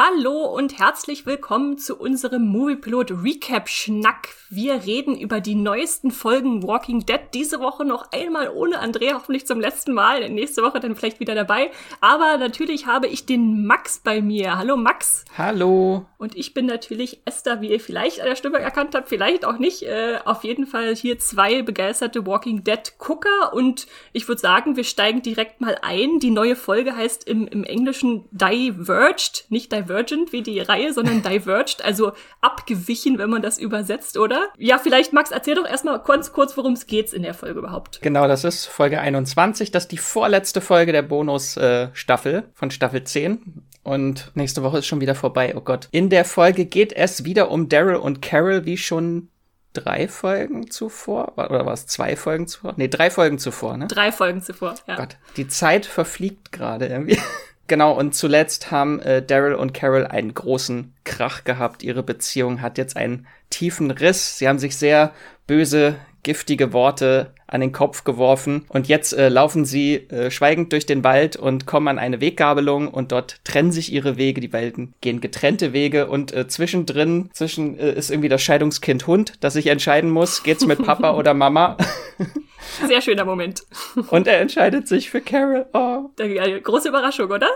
Hallo und herzlich willkommen zu unserem Moviepilot Recap Schnack. Wir reden über die neuesten Folgen Walking Dead. Diese Woche noch einmal ohne Andrea, hoffentlich zum letzten Mal. Nächste Woche dann vielleicht wieder dabei. Aber natürlich habe ich den Max bei mir. Hallo Max. Hallo. Und ich bin natürlich Esther, wie ihr vielleicht an der Stimme erkannt habt, vielleicht auch nicht. Äh, auf jeden Fall hier zwei begeisterte Walking Dead Gucker. Und ich würde sagen, wir steigen direkt mal ein. Die neue Folge heißt im, im Englischen Diverged, nicht Divergent wie die Reihe, sondern Diverged, also abgewichen, wenn man das übersetzt, oder? Ja, vielleicht, Max, erzähl doch erstmal kurz, kurz worum es geht in der Folge überhaupt. Genau, das ist Folge 21. Das ist die vorletzte Folge der Bonus-Staffel äh, von Staffel 10. Und nächste Woche ist schon wieder vorbei, oh Gott. In der Folge geht es wieder um Daryl und Carol, wie schon drei Folgen zuvor. Oder war es zwei Folgen zuvor? Nee, drei Folgen zuvor, ne? Drei Folgen zuvor, ja. Gott, die Zeit verfliegt gerade irgendwie. Genau, und zuletzt haben äh, Daryl und Carol einen großen Krach gehabt. Ihre Beziehung hat jetzt einen tiefen Riss. Sie haben sich sehr böse, giftige Worte an den Kopf geworfen. Und jetzt äh, laufen sie äh, schweigend durch den Wald und kommen an eine Weggabelung und dort trennen sich ihre Wege. Die Welten gehen getrennte Wege und äh, zwischendrin zwischen äh, ist irgendwie das Scheidungskind Hund, das sich entscheiden muss, geht's mit Papa oder Mama. Sehr schöner Moment. Und er entscheidet sich für Carol. Oh. Eine große Überraschung, oder?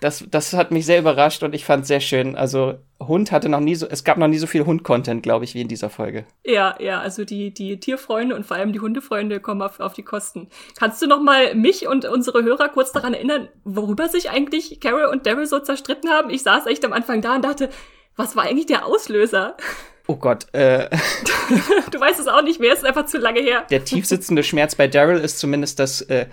Das, das hat mich sehr überrascht und ich fand es sehr schön. Also Hund hatte noch nie so, es gab noch nie so viel Hund-Content, glaube ich, wie in dieser Folge. Ja, ja, also die, die Tierfreunde und vor allem die Hundefreunde kommen auf, auf die Kosten. Kannst du noch mal mich und unsere Hörer kurz daran erinnern, worüber sich eigentlich Carol und Daryl so zerstritten haben? Ich saß echt am Anfang da und dachte, was war eigentlich der Auslöser? Oh Gott, äh. du weißt es auch nicht mehr, es ist einfach zu lange her. Der tiefsitzende Schmerz bei Daryl ist zumindest, dass äh,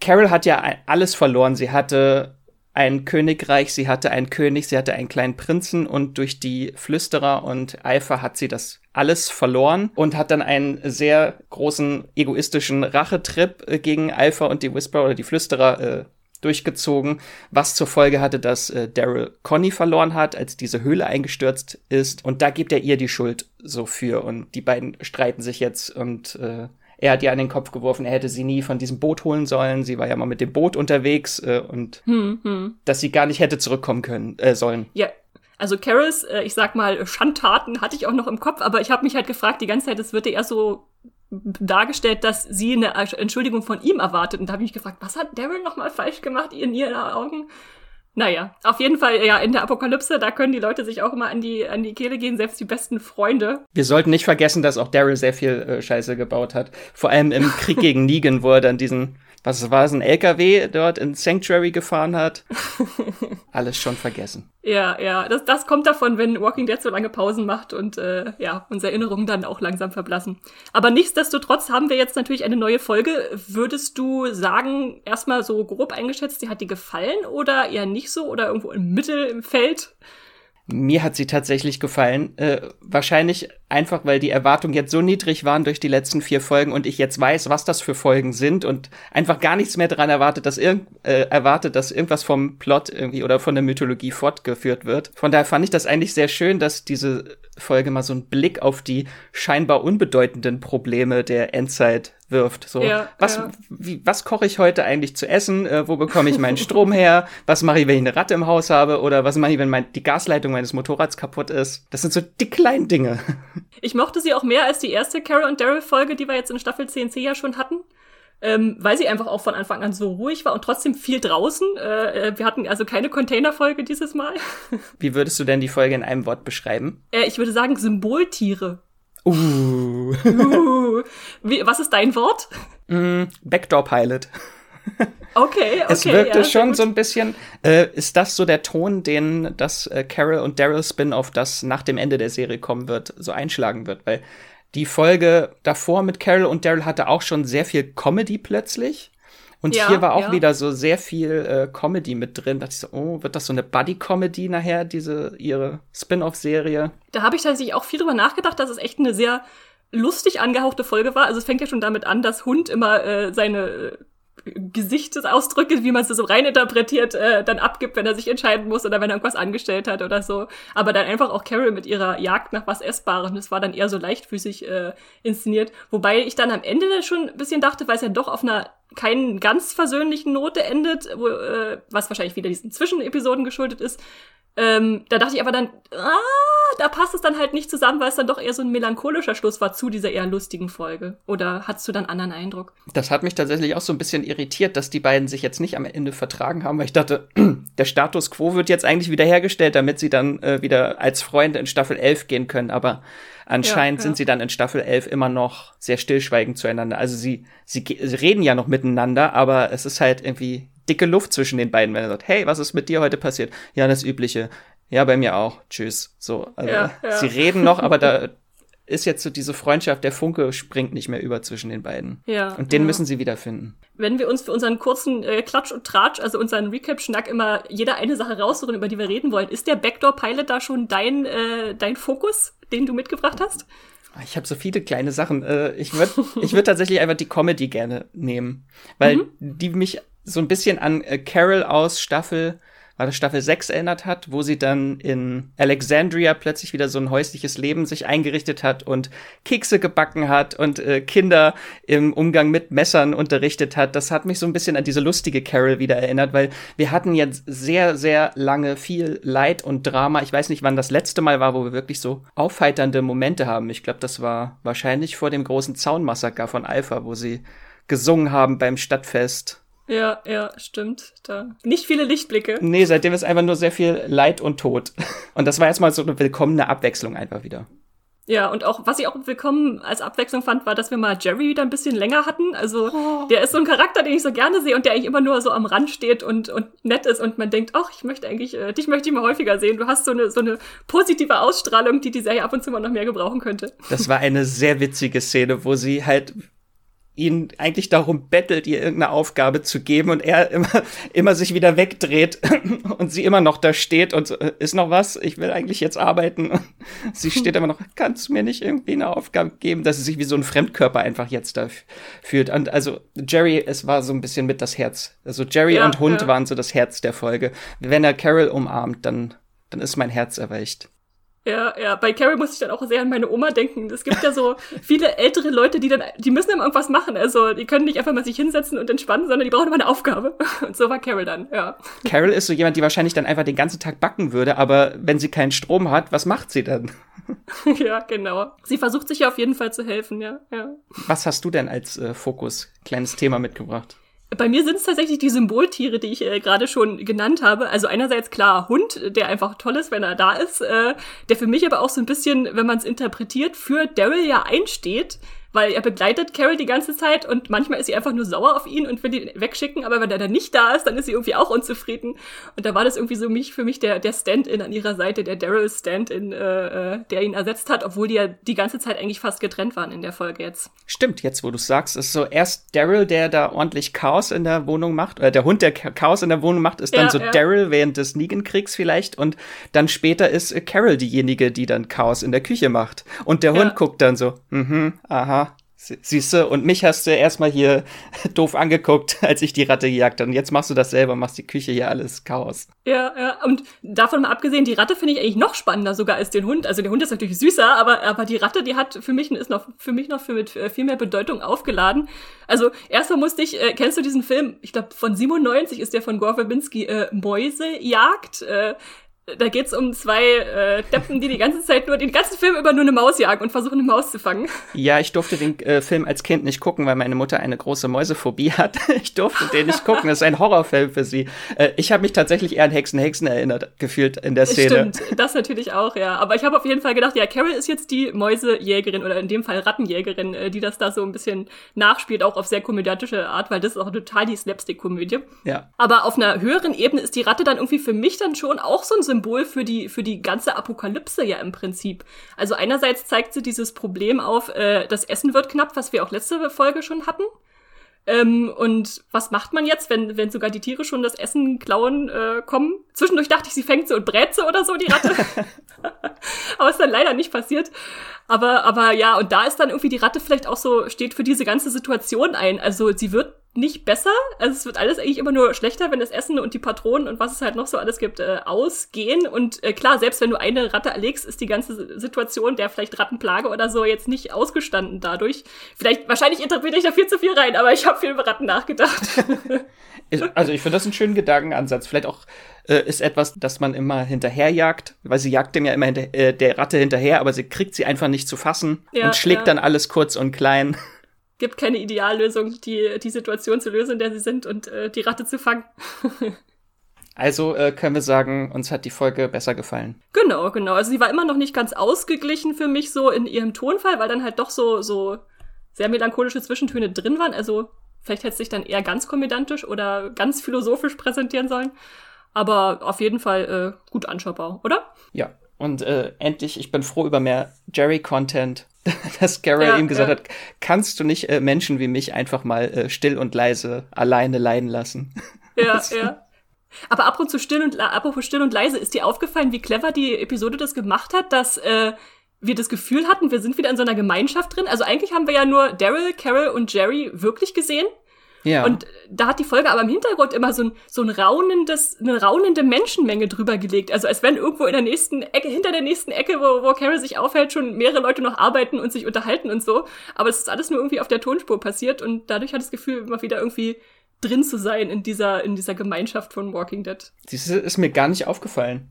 Carol hat ja alles verloren. Sie hatte ein Königreich, sie hatte einen König, sie hatte einen kleinen Prinzen und durch die Flüsterer und Eifer hat sie das alles verloren und hat dann einen sehr großen egoistischen Rachetrip äh, gegen Alpha und die Whisperer oder die Flüsterer äh, durchgezogen, was zur Folge hatte, dass äh, Daryl Conny verloren hat, als diese Höhle eingestürzt ist. Und da gibt er ihr die Schuld so für. Und die beiden streiten sich jetzt und äh, er hat ihr an den Kopf geworfen, er hätte sie nie von diesem Boot holen sollen. Sie war ja mal mit dem Boot unterwegs äh, und hm, hm. dass sie gar nicht hätte zurückkommen können äh, sollen. Ja, also Carols, äh, ich sag mal, Schandtaten hatte ich auch noch im Kopf, aber ich habe mich halt gefragt, die ganze Zeit, es wird eher so dargestellt, dass sie eine Entschuldigung von ihm erwartet. Und da habe ich mich gefragt, was hat Daryl noch mal falsch gemacht in ihren Augen? Naja, auf jeden Fall, ja, in der Apokalypse, da können die Leute sich auch immer an die, an die Kehle gehen, selbst die besten Freunde. Wir sollten nicht vergessen, dass auch Daryl sehr viel äh, Scheiße gebaut hat. Vor allem im Krieg gegen Negan, wo er dann diesen was war es, ein LKW dort in Sanctuary gefahren hat. Alles schon vergessen. Ja, ja, das, das kommt davon, wenn Walking Dead so lange Pausen macht und äh, ja, unsere Erinnerungen dann auch langsam verblassen. Aber nichtsdestotrotz haben wir jetzt natürlich eine neue Folge. Würdest du sagen, erstmal so grob eingeschätzt, dir hat die gefallen oder eher nicht so oder irgendwo im Mittel im Feld? Mir hat sie tatsächlich gefallen. Äh, wahrscheinlich einfach, weil die Erwartungen jetzt so niedrig waren durch die letzten vier Folgen und ich jetzt weiß, was das für Folgen sind und einfach gar nichts mehr daran erwartet, dass irgend, äh, erwartet, dass irgendwas vom Plot irgendwie oder von der Mythologie fortgeführt wird. Von daher fand ich das eigentlich sehr schön, dass diese Folge mal so einen Blick auf die scheinbar unbedeutenden Probleme der Endzeit wirft. So, ja, was, ja. Wie, was koche ich heute eigentlich zu essen? Äh, wo bekomme ich meinen Strom her? Was mache ich, wenn ich eine Ratte im Haus habe? Oder was mache ich, wenn mein, die Gasleitung meines Motorrads kaputt ist? Das sind so die kleinen Dinge. Ich mochte sie auch mehr als die erste Carol und Daryl Folge, die wir jetzt in Staffel CNC ja schon hatten ähm, weil sie einfach auch von Anfang an so ruhig war und trotzdem viel draußen. Äh, äh wir hatten also keine Containerfolge dieses Mal. Wie würdest du denn die Folge in einem Wort beschreiben? Äh, ich würde sagen Symboltiere. Uh. uh. Wie, was ist dein Wort? Mm, Backdoor Pilot. Okay, okay. Es wirkte ja, schon so ein bisschen, äh, ist das so der Ton, den das äh, Carol und Daryl Spin-off, das nach dem Ende der Serie kommen wird, so einschlagen wird? Weil die Folge davor mit Carol und Daryl hatte auch schon sehr viel Comedy plötzlich. Und ja, hier war auch ja. wieder so sehr viel äh, Comedy mit drin. Da dachte ich so, oh, wird das so eine Buddy-Comedy nachher, diese ihre Spin-off-Serie? Da habe ich tatsächlich auch viel drüber nachgedacht, dass es echt eine sehr lustig angehauchte Folge war. Also es fängt ja schon damit an, dass Hund immer äh, seine äh, Gesichtsausdrücke, wie man es so reininterpretiert, äh, dann abgibt, wenn er sich entscheiden muss oder wenn er irgendwas angestellt hat oder so. Aber dann einfach auch Carol mit ihrer Jagd nach was Essbarem, das war dann eher so leichtfüßig äh, inszeniert. Wobei ich dann am Ende schon ein bisschen dachte, weil es ja doch auf einer keinen ganz versöhnlichen Note endet, wo, äh, was wahrscheinlich wieder diesen Zwischenepisoden geschuldet ist, Ähm, da dachte ich aber dann, ah, da passt es dann halt nicht zusammen, weil es dann doch eher so ein melancholischer Schluss war zu dieser eher lustigen Folge. Oder hattest du dann anderen Eindruck? Das hat mich tatsächlich auch so ein bisschen irritiert, dass die beiden sich jetzt nicht am Ende vertragen haben, weil ich dachte, der Status quo wird jetzt eigentlich wiederhergestellt, damit sie dann äh, wieder als Freunde in Staffel 11 gehen können. Aber Anscheinend ja, ja. sind sie dann in Staffel 11 immer noch sehr stillschweigend zueinander. Also sie, sie, sie, reden ja noch miteinander, aber es ist halt irgendwie dicke Luft zwischen den beiden, wenn er sagt, hey, was ist mit dir heute passiert? Ja, das Übliche. Ja, bei mir auch. Tschüss. So, also ja, sie reden noch, aber da ist jetzt so diese Freundschaft, der Funke springt nicht mehr über zwischen den beiden. Ja. Und den müssen sie wiederfinden wenn wir uns für unseren kurzen äh, Klatsch und Tratsch, also unseren Recap-Schnack immer jeder eine Sache raussuchen, über die wir reden wollen, ist der Backdoor-Pilot da schon dein, äh, dein Fokus, den du mitgebracht hast? Ich habe so viele kleine Sachen. Äh, ich würde ich würd tatsächlich einfach die Comedy gerne nehmen, weil mhm. die mich so ein bisschen an äh, Carol aus Staffel war das Staffel 6 erinnert hat, wo sie dann in Alexandria plötzlich wieder so ein häusliches Leben sich eingerichtet hat und Kekse gebacken hat und äh, Kinder im Umgang mit Messern unterrichtet hat. Das hat mich so ein bisschen an diese lustige Carol wieder erinnert, weil wir hatten jetzt sehr, sehr lange viel Leid und Drama. Ich weiß nicht, wann das letzte Mal war, wo wir wirklich so aufheiternde Momente haben. Ich glaube, das war wahrscheinlich vor dem großen Zaunmassaker von Alpha, wo sie gesungen haben beim Stadtfest ja, ja, stimmt. Da. Nicht viele Lichtblicke. Nee, seitdem ist einfach nur sehr viel Leid und Tod. Und das war erstmal so eine willkommene Abwechslung einfach wieder. Ja, und auch, was ich auch willkommen als Abwechslung fand, war, dass wir mal Jerry wieder ein bisschen länger hatten. Also, oh. der ist so ein Charakter, den ich so gerne sehe und der eigentlich immer nur so am Rand steht und, und nett ist und man denkt, ach, ich möchte eigentlich, äh, dich möchte ich mal häufiger sehen. Du hast so eine, so eine positive Ausstrahlung, die die Serie ab und zu mal noch mehr gebrauchen könnte. Das war eine sehr witzige Szene, wo sie halt ihn eigentlich darum bettelt, ihr irgendeine Aufgabe zu geben und er immer, immer sich wieder wegdreht und sie immer noch da steht und so, äh, ist noch was? Ich will eigentlich jetzt arbeiten. Und sie steht immer noch, kannst du mir nicht irgendwie eine Aufgabe geben, dass sie sich wie so ein Fremdkörper einfach jetzt da fühlt. Und also Jerry, es war so ein bisschen mit das Herz. Also Jerry ja, und Hund ja. waren so das Herz der Folge. Wenn er Carol umarmt, dann, dann ist mein Herz erweicht. Ja, ja, bei Carrie muss ich dann auch sehr an meine Oma denken. Es gibt ja so viele ältere Leute, die dann, die müssen immer irgendwas machen. Also, die können nicht einfach mal sich hinsetzen und entspannen, sondern die brauchen immer eine Aufgabe. Und so war Carol dann, ja. Carol ist so jemand, die wahrscheinlich dann einfach den ganzen Tag backen würde, aber wenn sie keinen Strom hat, was macht sie dann? ja, genau. Sie versucht sich ja auf jeden Fall zu helfen, ja, ja. Was hast du denn als äh, Fokus, kleines Thema mitgebracht? Bei mir sind es tatsächlich die Symboltiere, die ich äh, gerade schon genannt habe. Also einerseits klar Hund, der einfach toll ist, wenn er da ist, äh, der für mich aber auch so ein bisschen, wenn man es interpretiert, für Daryl ja einsteht weil er begleitet Carol die ganze Zeit und manchmal ist sie einfach nur sauer auf ihn und will ihn wegschicken, aber wenn er dann nicht da ist, dann ist sie irgendwie auch unzufrieden. Und da war das irgendwie so mich, für mich der, der Stand-in an ihrer Seite, der Daryl Stand-in, äh, äh, der ihn ersetzt hat, obwohl die ja die ganze Zeit eigentlich fast getrennt waren in der Folge jetzt. Stimmt, jetzt wo du sagst, ist so erst Daryl, der da ordentlich Chaos in der Wohnung macht, oder der Hund, der Chaos in der Wohnung macht, ist dann ja, so ja. Daryl während des Negan-Kriegs vielleicht und dann später ist Carol diejenige, die dann Chaos in der Küche macht. Und der Hund ja. guckt dann so, mhm, aha, Du, und mich hast du erstmal hier doof angeguckt, als ich die Ratte gejagt habe. Und jetzt machst du das selber, machst die Küche hier alles Chaos. Ja, ja, und davon mal abgesehen, die Ratte finde ich eigentlich noch spannender sogar als den Hund. Also der Hund ist natürlich süßer, aber, aber die Ratte, die hat für mich, ist noch, für mich noch für mit äh, viel mehr Bedeutung aufgeladen. Also erstmal musste ich, äh, kennst du diesen Film, ich glaube von 97 ist der von Gore Verbinski, äh, Mäusejagd. Äh, da geht's um zwei äh, Deppen, die die ganze Zeit nur den ganzen Film über nur eine Maus jagen und versuchen, eine Maus zu fangen. Ja, ich durfte den äh, Film als Kind nicht gucken, weil meine Mutter eine große Mäusephobie hat. ich durfte den nicht gucken. Das ist ein Horrorfilm für sie. Äh, ich habe mich tatsächlich eher an Hexen Hexen erinnert gefühlt in der Szene. Stimmt, das natürlich auch, ja. Aber ich habe auf jeden Fall gedacht, ja, Carol ist jetzt die Mäusejägerin oder in dem Fall Rattenjägerin, äh, die das da so ein bisschen nachspielt, auch auf sehr komödiantische Art, weil das ist auch total die Slapstick-Komödie. Ja. Aber auf einer höheren Ebene ist die Ratte dann irgendwie für mich dann schon auch so ein Symbol Symbol für die, für die ganze Apokalypse ja im Prinzip. Also einerseits zeigt sie dieses Problem auf, äh, das Essen wird knapp, was wir auch letzte Folge schon hatten. Ähm, und was macht man jetzt, wenn, wenn sogar die Tiere schon das Essen klauen äh, kommen? Zwischendurch dachte ich, sie fängt so und brät so oder so, die Ratte. aber ist dann leider nicht passiert. Aber, aber ja, und da ist dann irgendwie die Ratte vielleicht auch so, steht für diese ganze Situation ein. Also sie wird nicht besser. Also es wird alles eigentlich immer nur schlechter, wenn das Essen und die Patronen und was es halt noch so alles gibt, äh, ausgehen. Und äh, klar, selbst wenn du eine Ratte erlegst, ist die ganze Situation der vielleicht Rattenplage oder so jetzt nicht ausgestanden dadurch. Vielleicht, wahrscheinlich interpretiere ich da viel zu viel rein, aber ich habe viel über Ratten nachgedacht. also ich finde das einen schönen Gedankenansatz. Vielleicht auch äh, ist etwas, das man immer hinterherjagt, weil sie jagt dem ja immer hinter, äh, der Ratte hinterher, aber sie kriegt sie einfach nicht zu fassen ja, und schlägt ja. dann alles kurz und klein gibt keine Ideallösung, die, die Situation zu lösen, in der sie sind und äh, die Ratte zu fangen. also äh, können wir sagen, uns hat die Folge besser gefallen. Genau, genau. Also sie war immer noch nicht ganz ausgeglichen für mich so in ihrem Tonfall, weil dann halt doch so, so sehr melancholische Zwischentöne drin waren. Also vielleicht hätte es sich dann eher ganz komödiantisch oder ganz philosophisch präsentieren sollen. Aber auf jeden Fall äh, gut anschaubar, oder? Ja. Und äh, endlich, ich bin froh über mehr Jerry-Content. dass Carol ja, ihm gesagt ja. hat, kannst du nicht äh, Menschen wie mich einfach mal äh, still und leise alleine leiden lassen. Ja, ja. Aber apropos still und apropos still und leise, ist dir aufgefallen, wie clever die Episode das gemacht hat, dass äh, wir das Gefühl hatten, wir sind wieder in so einer Gemeinschaft drin. Also eigentlich haben wir ja nur Daryl, Carol und Jerry wirklich gesehen. Ja. Und da hat die Folge aber im Hintergrund immer so ein, so ein raunendes, eine raunende Menschenmenge drüber gelegt. Also als wenn irgendwo in der nächsten Ecke, hinter der nächsten Ecke, wo, wo Carol sich aufhält, schon mehrere Leute noch arbeiten und sich unterhalten und so. Aber es ist alles nur irgendwie auf der Tonspur passiert und dadurch hat das Gefühl, immer wieder irgendwie drin zu sein in dieser, in dieser Gemeinschaft von Walking Dead. Das ist mir gar nicht aufgefallen.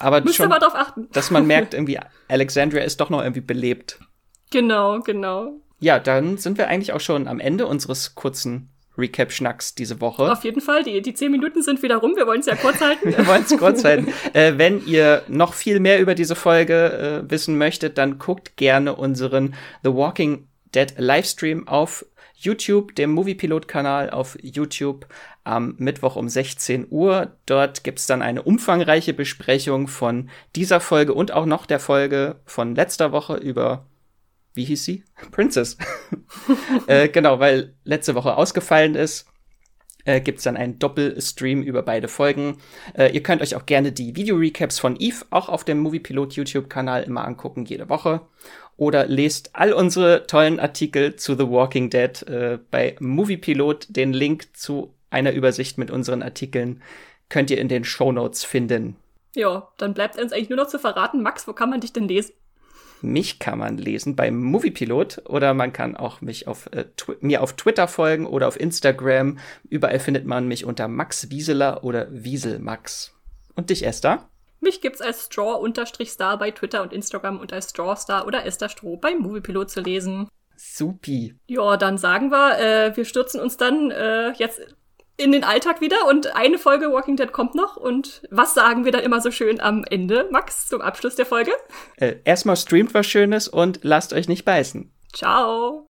Aber Müsst schon, aber drauf achten. dass man merkt, irgendwie, Alexandria ist doch noch irgendwie belebt. Genau, genau. Ja, dann sind wir eigentlich auch schon am Ende unseres kurzen Recap-Schnacks diese Woche. Auf jeden Fall, die, die zehn Minuten sind wieder rum, wir wollen es ja kurz halten. wir wollen es kurz halten. Äh, wenn ihr noch viel mehr über diese Folge äh, wissen möchtet, dann guckt gerne unseren The Walking Dead Livestream auf YouTube, dem Moviepilot-Kanal auf YouTube am Mittwoch um 16 Uhr. Dort gibt's dann eine umfangreiche Besprechung von dieser Folge und auch noch der Folge von letzter Woche über wie hieß sie? Princess. äh, genau, weil letzte Woche ausgefallen ist, äh, gibt dann einen Doppelstream über beide Folgen. Äh, ihr könnt euch auch gerne die Video-Recaps von Eve auch auf dem Moviepilot YouTube-Kanal immer angucken, jede Woche. Oder lest all unsere tollen Artikel zu The Walking Dead äh, bei Moviepilot. Den Link zu einer Übersicht mit unseren Artikeln könnt ihr in den Show Notes finden. Ja, dann bleibt uns eigentlich nur noch zu verraten, Max, wo kann man dich denn lesen? Mich kann man lesen beim Moviepilot oder man kann auch mich auf, äh, mir auf Twitter folgen oder auf Instagram. Überall findet man mich unter Max Wieseler oder Wieselmax. Und dich, Esther? Mich gibt's als Straw-Star bei Twitter und Instagram und als Strawstar oder Esther Stroh beim Moviepilot zu lesen. Supi. Ja, dann sagen wir, äh, wir stürzen uns dann äh, jetzt in den Alltag wieder und eine Folge Walking Dead kommt noch. Und was sagen wir dann immer so schön am Ende, Max, zum Abschluss der Folge? Äh, erstmal streamt was Schönes und lasst euch nicht beißen. Ciao.